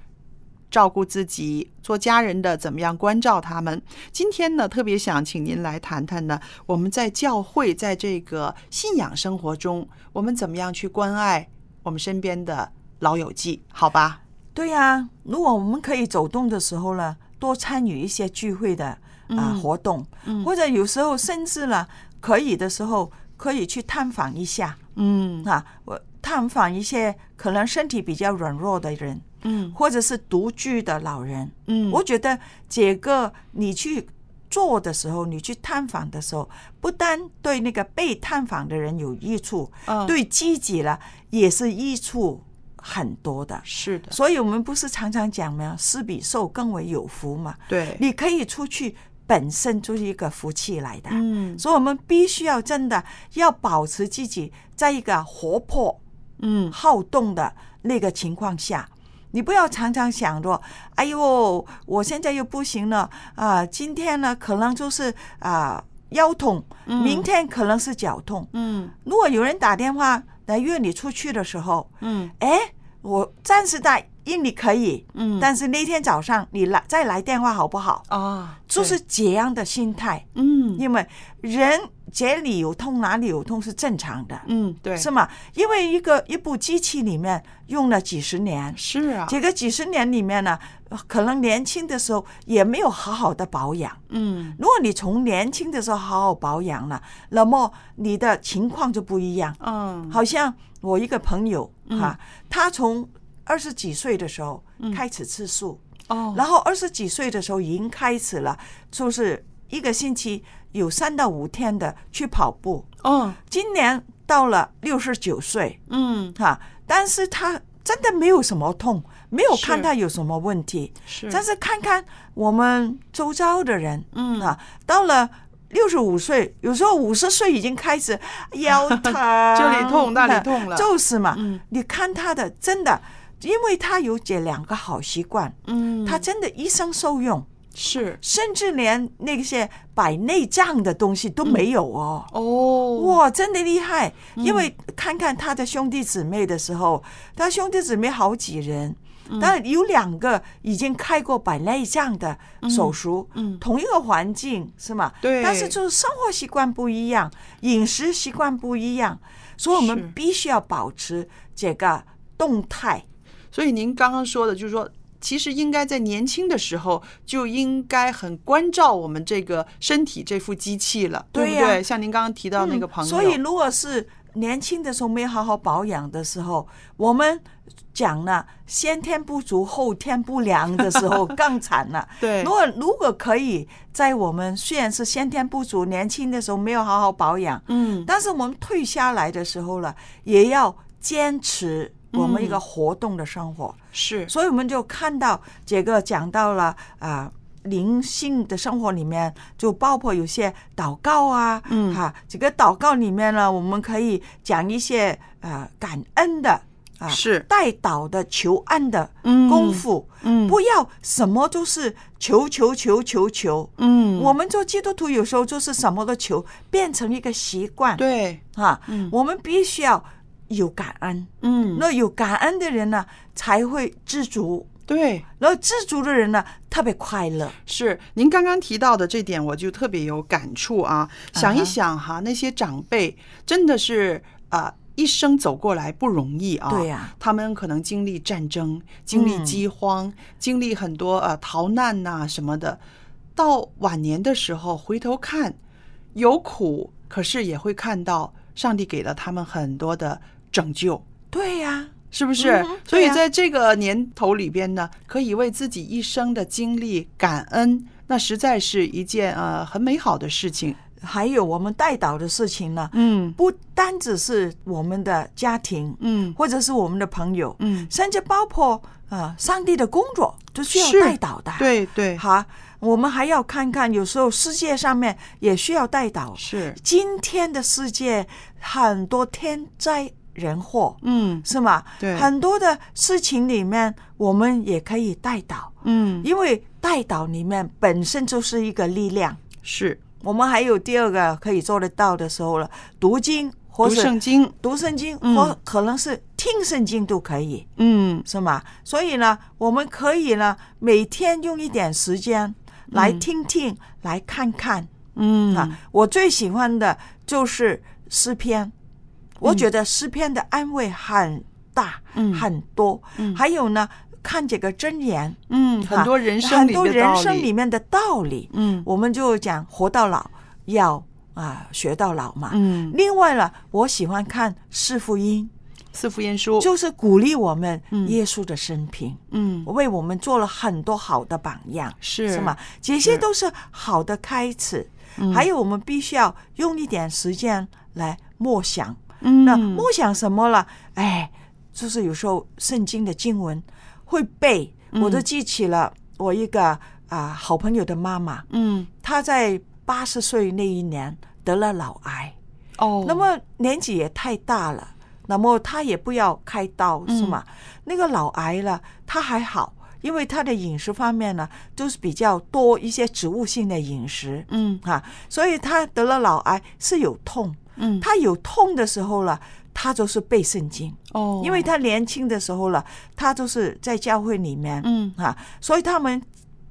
照顾自己，做家人的怎么样关照他们。今天呢，特别想请您来谈谈呢，我们在教会在这个信仰生活中，我们怎么样去关爱我们身边的老友记？好吧？对呀、如果我们可以走动的时候呢，多参与一些聚会的啊、嗯活动，嗯或者有时候甚至呢，可以的时候可以去探访一下嗯啊，我探访一些可能身体比较软弱的人，嗯或者是独居的老人。嗯我觉得这个你去做的时候，你去探访的时候，不单对那个被探访的人有益处，嗯对自己了也是益处很多的。是的，所以我们不是常常讲吗？施比受更为有福嘛。对，你可以出去，本身就是一个福气来的。嗯所以我们必须要真的要保持自己在一个活泼、嗯好动的那个情况下。你不要常常想着，哎呦，我现在又不行了啊、今天呢可能就是啊、腰痛，嗯。明天可能是脚痛。嗯。如果有人打电话来约你出去的时候，嗯。哎，我暂时答应你可以，嗯。但是那天早上你来再来电话好不好？啊，就是这样的心态，嗯。因为人这里有痛哪里有痛是正常的，嗯，对，是吗？因为一个一部机器里面用了几十年，是啊，这个几十年里面呢，可能年轻的时候也没有好好的保养。嗯，如果你从年轻的时候好好保养了，那么你的情况就不一样。嗯，好像我一个朋友哈，他从二十几岁的时候开始吃素，哦，然后二十几岁的时候已经开始了，就是一个星期有三到五天的去跑步。哦，今年到了六十九岁，嗯，哈，但是他真的没有什么痛，没有看他有什么问题。是，但是看看我们周遭的人，嗯。啊，到了六十五岁，有时候五十岁已经开始 腰疼，这里痛那里痛了。就是嘛。嗯。你看他的真的，因为他有这两个好习惯，嗯，他真的一生受用，是。甚至连那些摆内脏的东西都没有哦。哦，哇，真的厉害！因为看看他的兄弟姊妹的时候，他兄弟姊妹好几人，但有两个已经开过摆内脏的手术，嗯。同一个环境是吗？对。但是就是生活习惯不一样，饮食习惯不一样，所以我们必须要保持这个动态。所以您刚刚说的，就是说，其实应该在年轻的时候就应该很关照我们这个身体这副机器了，对不对？像您刚刚提到那个朋友，嗯所以如果是年轻的时候没好好保养的时候，我们讲了先天不足后天不良的时候更惨了。对如果如果可以在我们虽然是先天不足，年轻的时候没有好好保养，嗯，但是我们退下来的时候了，也要坚持我们一个活动的生活。是，所以我们就看到这个讲到了啊。灵性的生活里面，就包括有些祷告啊，嗯。哈，这个祷告里面呢，我们可以讲一些呃感恩的啊，是。带祷的求安的嗯。功夫，嗯。不要什么都是求求求求求，嗯，我们做基督徒有时候就是什么都求，变成一个习惯，对，啊，嗯。我们必须要有感恩，嗯，那有感恩的人呢，才会知足。对，然后知足的人呢，特别快乐。是您刚刚提到的这点，我就特别有感触啊。想一想哈，那些长辈真的是啊、一生走过来不容易啊。对呀他们可能经历战争，经历嗯饥荒，经历很多呃逃难呐、什么的。到晚年的时候回头看，有苦，可是也会看到上帝给了他们很多的拯救。对呀、是不是？所以在这个年头里边呢，可以为自己一生的经历感恩，那实在是一件呃很美好的事情。还有我们带导的事情呢，嗯不单只是我们的家庭，嗯或者是我们的朋友，嗯，甚至包括呃上帝的工作都需要是带导的。，对对，好，我们还要看看，有时候世界上面也需要带导。是，今天的世界很多天灾人祸，嗯。是吗？对。很多的事情里面，我们也可以带导，嗯。因为带导里面本身就是一个力量。是。我们还有第二个可以做得到的时候了，读经或读圣经，读圣经，嗯。或可能是听圣经都可以，嗯。是吗？所以呢，我们可以呢每天用一点时间来听听，来看看。嗯。啊。我最喜欢的就是诗篇，我觉得诗篇的安慰很大，嗯很多。嗯还有呢，看这个箴言，嗯，很多人生很多人生，里面的道理，嗯我们就讲活到老要啊学到老嘛。嗯，另外呢，我喜欢看四福音，四福音书，就是鼓励我们嗯耶稣的生平，嗯为我们做了很多好的榜样，是是吗？这些都是好的开始。嗯还有，我们必须要用一点时间来默想。嗯那默想什么了？哎，就是有时候圣经的经文会背，我都记起了我一个啊、好朋友的妈妈，嗯她在八十岁那一年得了脑癌，哦，那么年纪也太大了，那么她也不要开刀嗯是吗？那个脑癌了，她还好。因为她的饮食方面呢，都是比较多一些植物性的饮食，嗯啊，所以她得了脑癌是有痛，嗯。她有痛的时候了，他就是背圣经，哦，因为他年轻的时候了，他就是在教会里面，嗯。啊，所以他们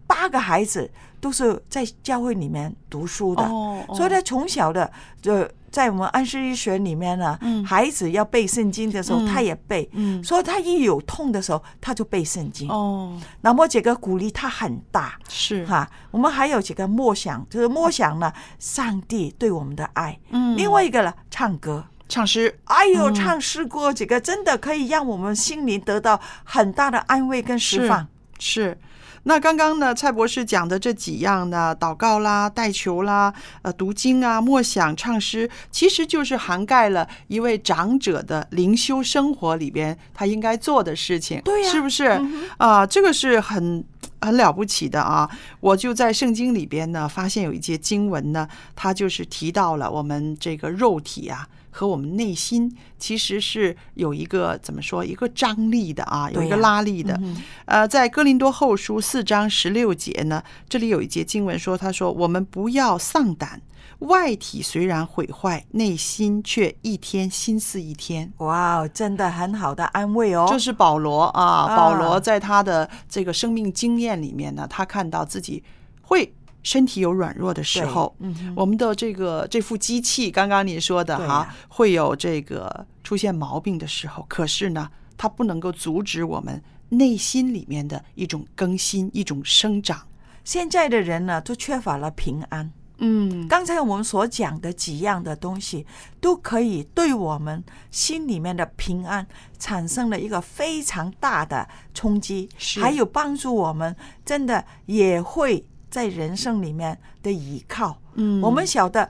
八个孩子都是在教会里面读书的，哦哦。所以他从小的就在我们安息医学里面呢，嗯孩子要背圣经的时候，嗯他也背，嗯所以他一有痛的时候，他就背圣经。哦，那么这个鼓励他很大，是哈。我们还有几个默想，就是默想呢，上帝对我们的爱。嗯另外一个呢，唱歌。唱诗，哎呦，嗯唱诗歌这个真的可以让我们心灵得到很大的安慰跟释放。是。那刚刚呢，蔡博士讲的这几样呢，祷告啦、带球啦、呃、读经啊、默想、唱诗，其实就是涵盖了一位长者的灵修生活里边他应该做的事情，对呀是不是？啊、这个是很很了不起的啊！我就在圣经里边呢，发现有一节经文呢，它就是提到了我们这个肉体啊。和我们内心其实是有一个怎么说，一个张力的啊，有一个拉力的。嗯呃，在哥林多后书四章十六节呢，这里有一节经文说：“他说我们不要丧胆，外体虽然毁坏，内心却一天心思一天。”哇，真的很好的安慰哦。这是保罗啊，啊保罗在他的这个生命经验里面呢，他看到自己会身体有软弱的时候，嗯我们的这个这副机器，刚刚你说的哈，会有这个出现毛病的时候，可是呢，它不能够阻止我们内心里面的一种更新，一种生长。现在的人呢，都缺乏了平安。嗯，刚才我们所讲的几样的东西，都可以对我们心里面的平安产生了一个非常大的冲击，还有帮助我们真的也会在人生里面的依靠。嗯我们晓得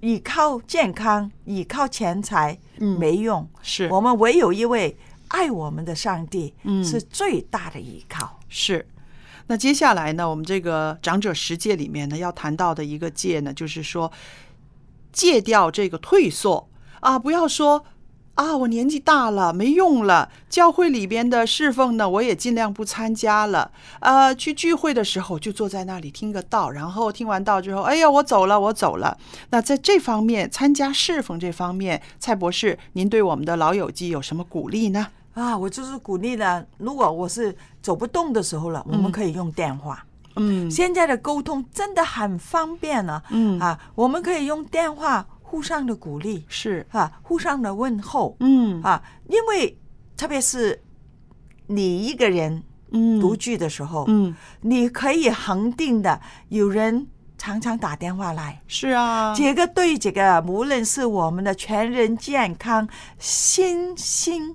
依靠健康、依靠钱财嗯没用，是我们唯有一位爱我们的上帝嗯是最大的依靠。是。那接下来呢，我们这个长者十戒里面呢，要谈到的一个戒呢，就是说戒掉这个退缩啊，不要说啊，我年纪大了没用了，教会里边的侍奉呢，我也尽量不参加了。呃，去聚会的时候就坐在那里听个道，然后听完道之后，哎呀，我走了，我走了。那在这方面，参加侍奉这方面，蔡博士，您对我们的老友记有什么鼓励呢？啊，我就是鼓励呢。如果我是走不动的时候了，我们可以用电话。嗯现在的沟通真的很方便呢、嗯啊，我们可以用电话互相的鼓励是。啊，互相的问候嗯。啊，因为特别是你一个人嗯。独居的时候，嗯。你可以恒定的有人常常打电话来。是啊，这个对这个无论是我们的全人健康、心心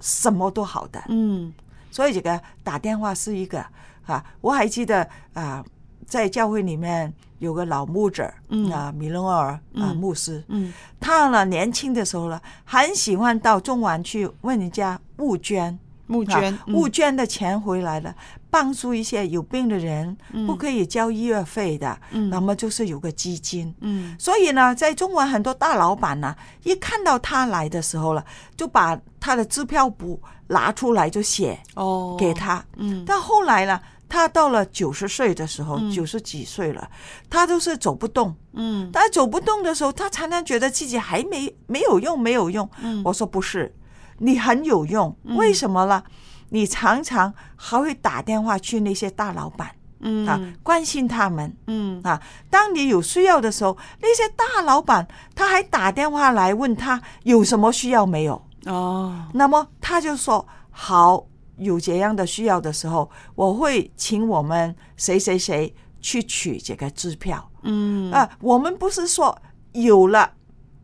什么都好的。嗯。所以这个打电话是一个啊，我还记得啊，在教会里面有个老牧者，嗯。啊，米伦尔啊嗯。牧师，嗯。他呢年轻的时候呢，很喜欢到中环去问人家募捐。募捐募捐的钱回来了，帮助一些有病的人，不可以交医药费的，嗯。那么就是有个基金，嗯。所以呢，在中环很多大老板呢，一看到他来的时候了，就把他的支票簿拿出来就写哦。给他。嗯。但后来呢，他到了九十岁的时候，嗯。九十几岁了，他都是走不动。嗯。他走不动的时候，他常常觉得自己还没没有用，没有用。嗯。我说不是，你很有用，为什么呢？你常常还会打电话去那些大老板。嗯。啊，关心他们，嗯。啊，当你有需要的时候，那些大老板他还打电话来问他有什么需要没有，哦。那么他就说好，有这样的需要的时候，我会请我们谁谁谁去取这个支票。嗯啊，我们不是说有了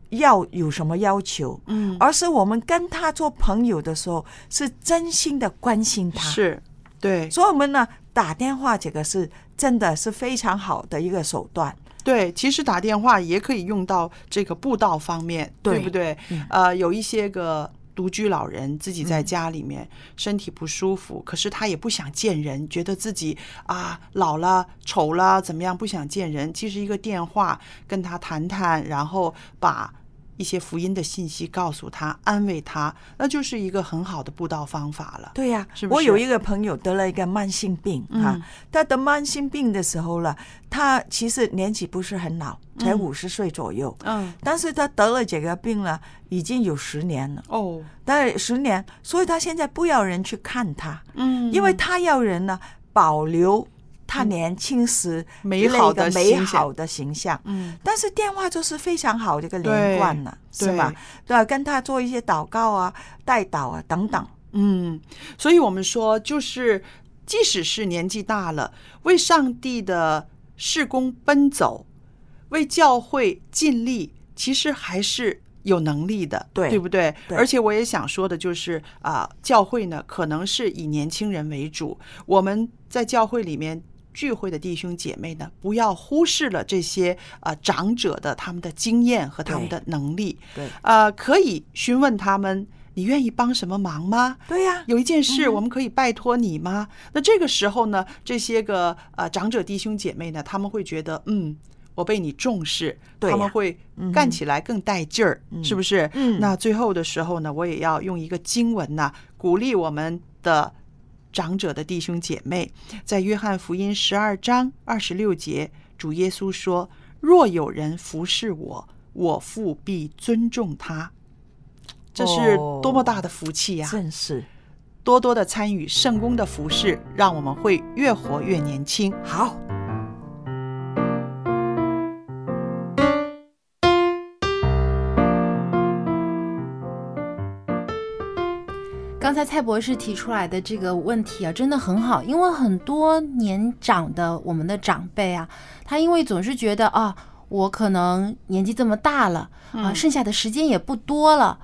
要有什么要求，嗯而是我们跟他做朋友的时候是真心的关心他。是对所以我们呢打电话这个是真的是非常好的一个手段。对，其实打电话也可以用到这个布道方面，对不对？嗯呃，有一些个独居老人自己在嗯家里面、身体不舒服，可是他也不想见人，觉得自己啊老了、丑了，怎么样，不想见人。其实一个电话跟他谈谈，然后把。一些福音的信息告诉他，安慰他，那就是一个很好的布道方法了。对呀、是不是？我有一个朋友得了一个慢性病嗯。哈、他得慢性病的时候了，他其实年纪不是很老，才嗯五十岁左右，嗯，但是他得了这个病了，已经有十年了。哦，但十年，所以他现在不要人去看他，嗯。因为他要人呢保留他年轻时美好的美好的形象。嗯，但是电话就是非常好的一个连贯了，对是吧？对啊，跟他做一些祷告啊、代祷啊等等。嗯，所以我们说，就是即使是年纪大了，为上帝的事工奔走，为教会尽力，其实还是有能力的，对对不对？对而且我也想说的就是啊、教会呢，可能是以年轻人为主，我们在教会里面。聚会的弟兄姐妹呢，不要忽视了这些啊、长者的他们的经验和他们的能力，对。呃，可以询问他们，你愿意帮什么忙吗？对呀、有一件事，嗯我们可以拜托你吗？那这个时候呢，这些个呃长者弟兄姐妹呢，他们会觉得，嗯，我被你重视，对呀。他们会干起来更带劲儿，是不是？嗯。那最后的时候呢，我也要用一个经文呐、鼓励我们的长者的弟兄姐妹，在约翰福音十二章二十六节，主耶稣说：“若有人服侍我，我父必尊重他。”这是多么大的福气呀、正是多多的参与圣公的服饰，让我们会越活越年轻。好。刚才蔡博士提出来的这个问题啊，真的很好，因为很多年长的我们的长辈啊，他因为总是觉得啊，我可能年纪这么大了啊，嗯剩下的时间也不多了，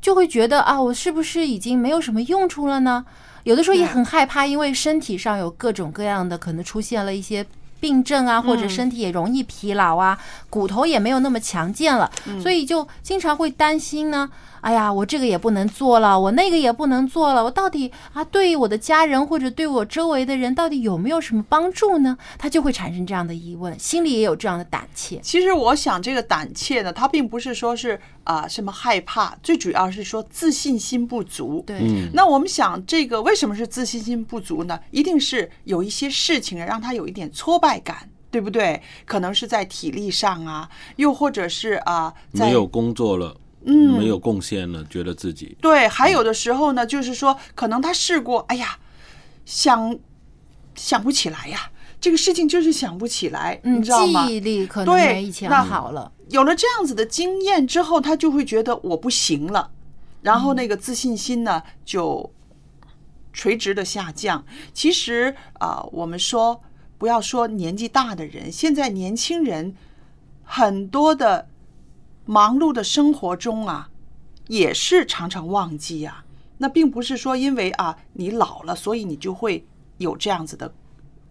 就会觉得啊，我是不是已经没有什么用处了呢？有的时候也很害怕，因为身体上有各种各样的可能出现了一些。病症啊，或者嗯身体也容易疲劳啊，骨头也没有那么强健了，所以就经常会担心呢。哎呀，我这个也不能做了，我那个也不能做了，我到底啊，对我的家人或者对我周围的人，到底有没有什么帮助呢？他就会产生这样的疑问，心里也有这样的胆怯。其实我想，这个胆怯呢，它并不是说是啊、什么害怕，最主要是说自信心不足。对，嗯那我们想，这个为什么是自信心不足呢？一定是有一些事情让他有一点挫败感，对不对？可能是在体力上啊，又或者是啊，在没有工作了，嗯没有贡献了，觉得自己对，还有的时候呢，就是说，可能他试过，哎呀，想想不起来呀，这个事情就是想不起来，嗯，你知道吗？记忆力可能对没以前那好了。有了这样子的经验之后，他就会觉得我不行了，然后那个自信心呢就垂直的下降。其实啊、我们说不要说年纪大的人，现在年轻人很多的忙碌的生活中啊，也是常常忘记啊。那并不是说因为啊你老了，所以你就会有这样子的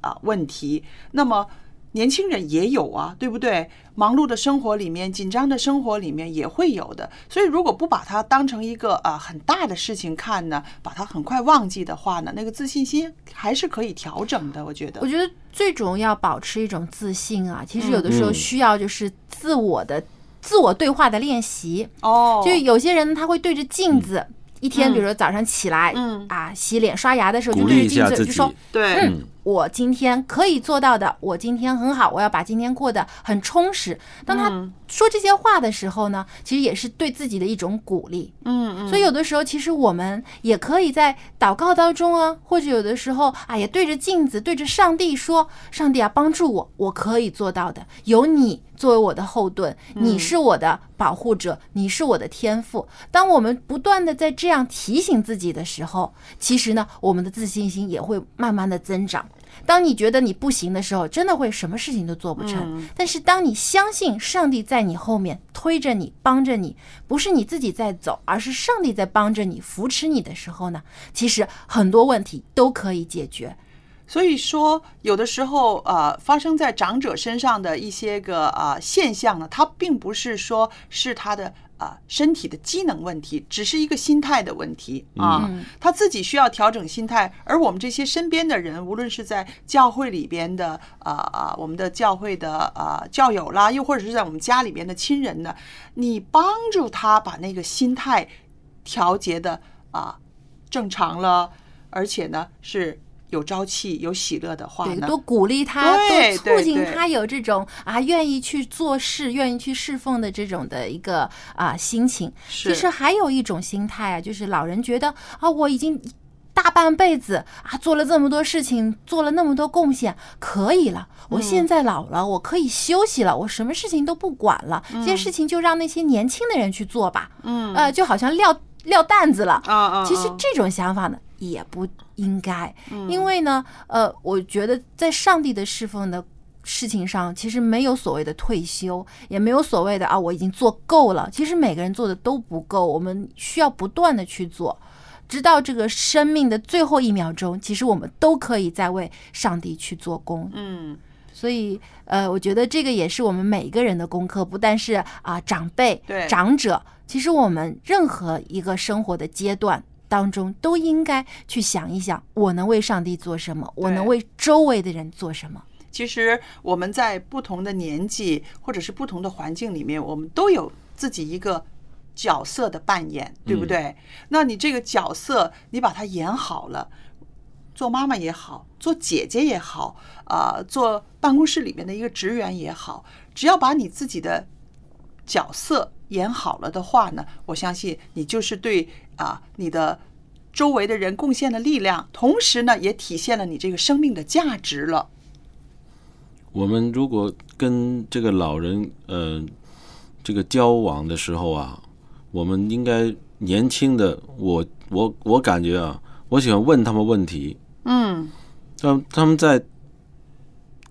啊问题。那么年轻人也有啊，对不对？忙碌的生活里面，紧张的生活里面也会有的。所以如果不把它当成一个啊很大的事情看呢，把它很快忘记的话呢，那个自信心还是可以调整的。我觉得我，觉得最重要保持一种自信啊，其实有的时候嗯需要就是自我的、自我对话的练习。哦。就有些人他会对着镜子，一天，嗯比如说早上起来，嗯。啊，洗脸刷牙的时候就对着镜子就说，对，嗯，我今天可以做到的，我今天很好，我要把今天过得很充实。当他嗯说这些话的时候呢，其实也是对自己的一种鼓励。嗯嗯，所以有的时候，其实我们也可以在祷告当中啊，或者有的时候啊，也对着镜子，对着上帝说：“上帝啊，帮助我，我可以做到的。有你作为我的后盾，你是我的保护者，你是我的天赋。”当我们不断的在这样提醒自己的时候，其实呢，我们的自信心也会慢慢的增长。当你觉得你不行的时候，真的会什么事情都做不成。但是当你相信上帝在你后面推着你、帮着你，不是你自己在走，而是上帝在帮着你、扶持你的时候呢，其实很多问题都可以解决。所以说，有的时候，呃，发生在长者身上的一些个呃现象呢，它并不是说是他的呃身体的机能问题，只是一个心态的问题啊。嗯他自己需要调整心态，而我们这些身边的人，无论是在教会里边的啊啊、我们的教会的啊教友啦，又或者是在我们家里边的亲人呢，你帮助他把那个心态调节的啊正常了，而且呢是有朝气、有喜乐的话，呢，多鼓励他，多促进他有这种啊愿意去做事、愿意去侍奉的这种的一个啊心情。是其实还有一种心态啊，就是老人觉得啊我已经大半辈子啊，做了这么多事情，做了那么多贡献，可以了。我现在老了，我可以休息了，我什么事情都不管了，这些事情就让那些年轻的人去做吧。嗯呃，就好像撂撂担子了。啊啊，其实这种想法呢，也不应该，因为呢，呃，我觉得在上帝的侍奉的事情上，其实没有所谓的退休，也没有所谓的啊，我已经做够了。其实每个人做的都不够，我们需要不断的去做，直到这个生命的最后一秒钟，其实我们都可以在为上帝去做工。嗯所以，呃，我觉得这个也是我们每一个人的功课，不但是啊、长辈、长者，其实我们任何一个生活的阶段当中，都应该去想一想，我能为上帝做什么，我能为周围的人做什么。其实我们在不同的年纪或者是不同的环境里面，我们都有自己一个角色的扮演，对不对？那你这个角色，你把它演好了，做妈妈也好，做姐姐也好，啊、做办公室里面的一个职员也好，只要把你自己的角色演好了的话呢，我相信你就是对啊、你的周围的人贡献的力量，同时呢，也体现了你这个生命的价值了。我们如果跟这个老人呃这个交往的时候啊，我们应该年轻的我我我感觉啊，我喜欢问他们问题，嗯他他们在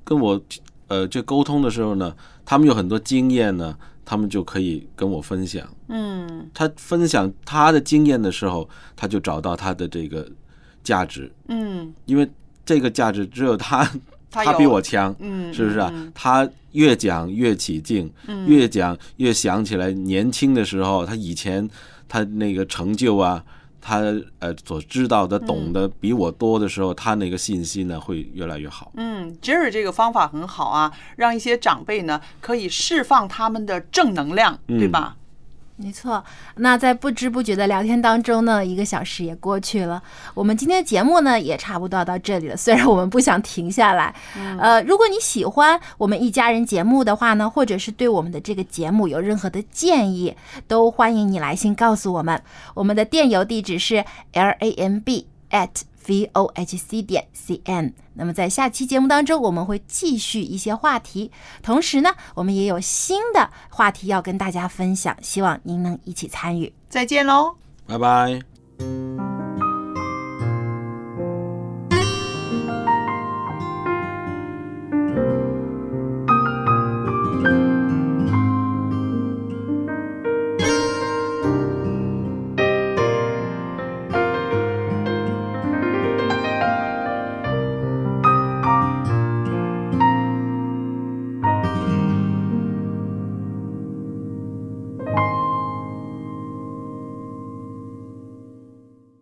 跟我呃这沟通的时候呢，他们有很多经验呢，他们就可以跟我分享。嗯。他分享他的经验的时候，他就找到他的这个价值，嗯。因为这个价值只有他他他比我强，嗯是不是啊？嗯。他越讲越起劲，嗯。越讲越想起来年轻的时候，他以前他那个成就啊，他呃所知道的、懂得比我多的时候，他那个信息呢会越来越好。嗯，Jerry 这个方法很好啊，让一些长辈呢可以释放他们的正能量，对嗯吧？没错，那在不知不觉的聊天当中呢，一个小时也过去了。我们今天的节目呢，也差不多要到这里了。虽然我们不想停下来，呃，如果你喜欢我们一家人节目的话呢，或者是对我们的这个节目有任何的建议，都欢迎你来信告诉我们。我们的电邮地址是 l a m b at v o h c 点 c n。那么在下期节目当中，我们会继续一些话题，同时呢，我们也有新的话题要跟大家分享，希望您能一起参与。再见喽。拜拜。